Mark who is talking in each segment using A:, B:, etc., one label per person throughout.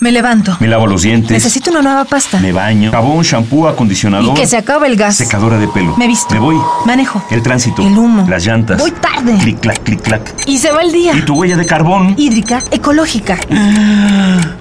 A: Me levanto.
B: Me lavo los dientes.
A: Necesito una nueva pasta.
B: Me baño. Jabón, shampoo, acondicionador.
A: Y que se acabe el gas.
B: Secadora de pelo.
A: Me visto.
B: Me voy.
A: Manejo.
B: El tránsito.
A: El humo.
B: Las llantas.
A: Voy tarde.
B: Clic, clac, clic, clac.
A: Y se va el día.
B: ¿Y tu huella de carbón?
A: Hídrica, ecológica.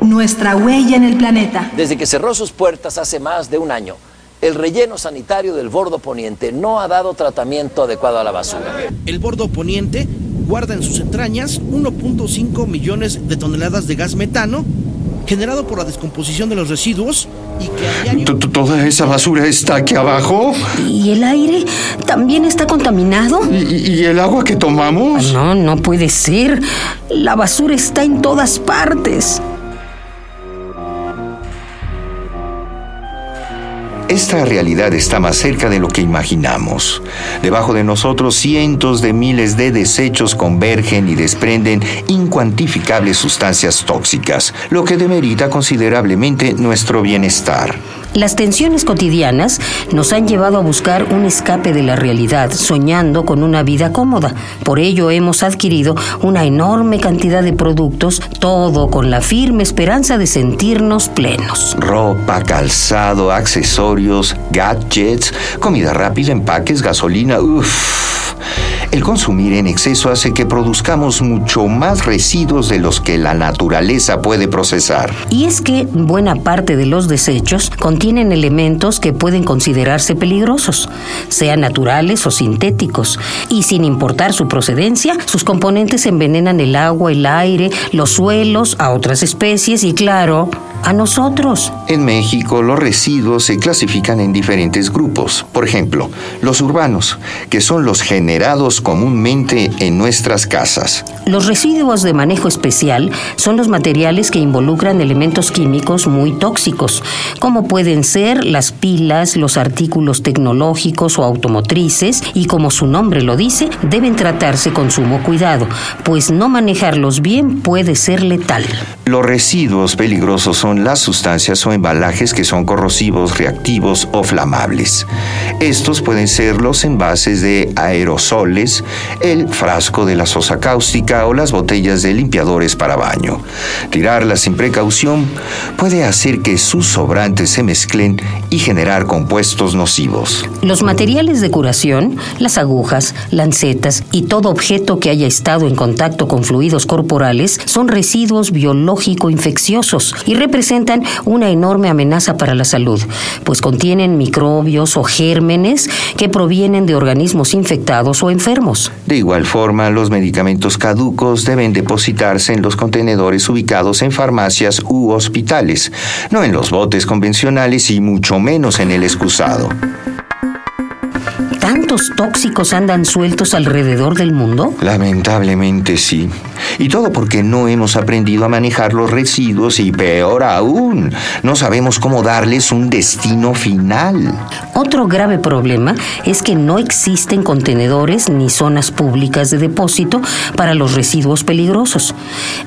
C: Nuestra huella en el planeta.
D: Desde que cerró sus puertas hace más de un año, el relleno sanitario del Bordo Poniente no ha dado tratamiento adecuado a la basura.
E: El bordo poniente guarda en sus entrañas 1.5 millones de toneladas de gas metano generado por la descomposición de los residuos y que a diario...
F: ¿T- t- ¿Toda esa basura está aquí abajo?
G: ¿Y el aire también está contaminado?
F: ¿Y, y- y el agua que tomamos?
G: No, no puede ser. La basura está en todas partes.
F: Esta realidad está más cerca de lo que imaginamos. Debajo de nosotros cientos de miles de desechos convergen y desprenden incuantificables sustancias tóxicas, lo que demerita considerablemente nuestro bienestar.
G: Las tensiones cotidianas nos han llevado a buscar un escape de la realidad, soñando con una vida cómoda. Por ello hemos adquirido una enorme cantidad de productos, todo con la firme esperanza de sentirnos plenos.
F: Ropa, calzado, accesorios, gadgets, comida rápida, empaques, gasolina, uff. El consumir en exceso hace que produzcamos mucho más residuos de los que la naturaleza puede procesar.
G: Y es que buena parte de los desechos contienen elementos que pueden considerarse peligrosos, sean naturales o sintéticos, y sin importar su procedencia, sus componentes envenenan el agua, el aire, los suelos, a otras especies y claro, a nosotros.
F: En México, los residuos se clasifican en diferentes grupos. Por ejemplo, los urbanos, que son los generados comúnmente en nuestras casas.
G: Los residuos de manejo especial son los materiales que involucran elementos químicos muy tóxicos, como pueden ser las pilas, los artículos tecnológicos o automotrices, y como su nombre lo dice, deben tratarse con sumo cuidado, pues no manejarlos bien puede ser letal.
F: Los residuos peligrosos son las sustancias o embalajes que son corrosivos, reactivos o flamables. Estos pueden ser los envases de aerosoles, el frasco de la sosa cáustica o las botellas de limpiadores para baño. Tirarlas sin precaución puede hacer que sus sobrantes se mezclen y generar compuestos nocivos.
G: Los materiales de curación, las agujas, lancetas y todo objeto que haya estado en contacto con fluidos corporales son residuos biológico-infecciosos y representan una enorme amenaza para la salud, pues contienen microbios o gérmenes que provienen de organismos infectados o enfermos.
F: De igual forma, los medicamentos caducos deben depositarse en los contenedores ubicados en farmacias u hospitales, no en los botes convencionales y mucho menos en el excusado.
G: ¿Tantos tóxicos andan sueltos alrededor del mundo?
F: Lamentablemente sí. Y todo porque no hemos aprendido a manejar los residuos y peor aún, no sabemos cómo darles un destino final.
G: Otro grave problema es que no existen contenedores ni zonas públicas de depósito para los residuos peligrosos.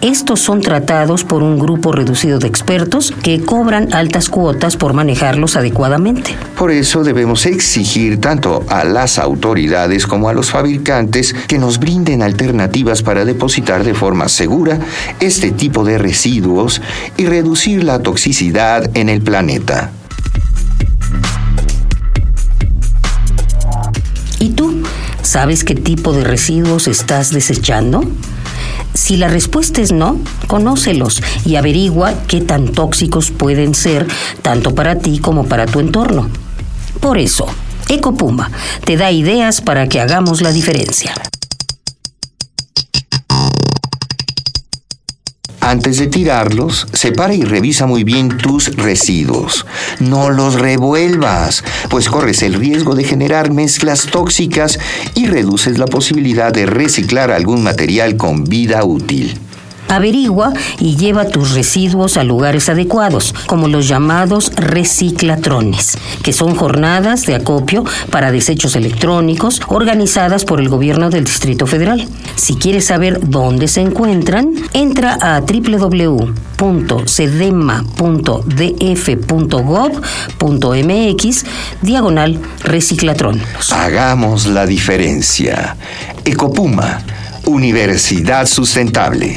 G: Estos son tratados por un grupo reducido de expertos que cobran altas cuotas por manejarlos adecuadamente.
F: Por eso debemos exigir tanto a autoridades como a los fabricantes que nos brinden alternativas para depositar de forma segura este tipo de residuos y reducir la toxicidad en el planeta.
G: ¿Y tú? ¿Sabes qué tipo de residuos estás desechando? Si la respuesta es no, conócelos y averigua qué tan tóxicos pueden ser tanto para ti como para tu entorno. Por eso, Ecopuma te da ideas para que hagamos la diferencia.
F: Antes de tirarlos, separa y revisa muy bien tus residuos. No los revuelvas, pues corres el riesgo de generar mezclas tóxicas y reduces la posibilidad de reciclar algún material con vida útil.
G: Averigua y lleva tus residuos a lugares adecuados, como los llamados reciclatrones, que son jornadas de acopio para desechos electrónicos organizadas por el gobierno del Distrito Federal. Si quieres saber dónde se encuentran, entra a www.cedema.df.gov.mx diagonal reciclatrón.
F: Hagamos la diferencia. Ecopuma, Universidad Sustentable.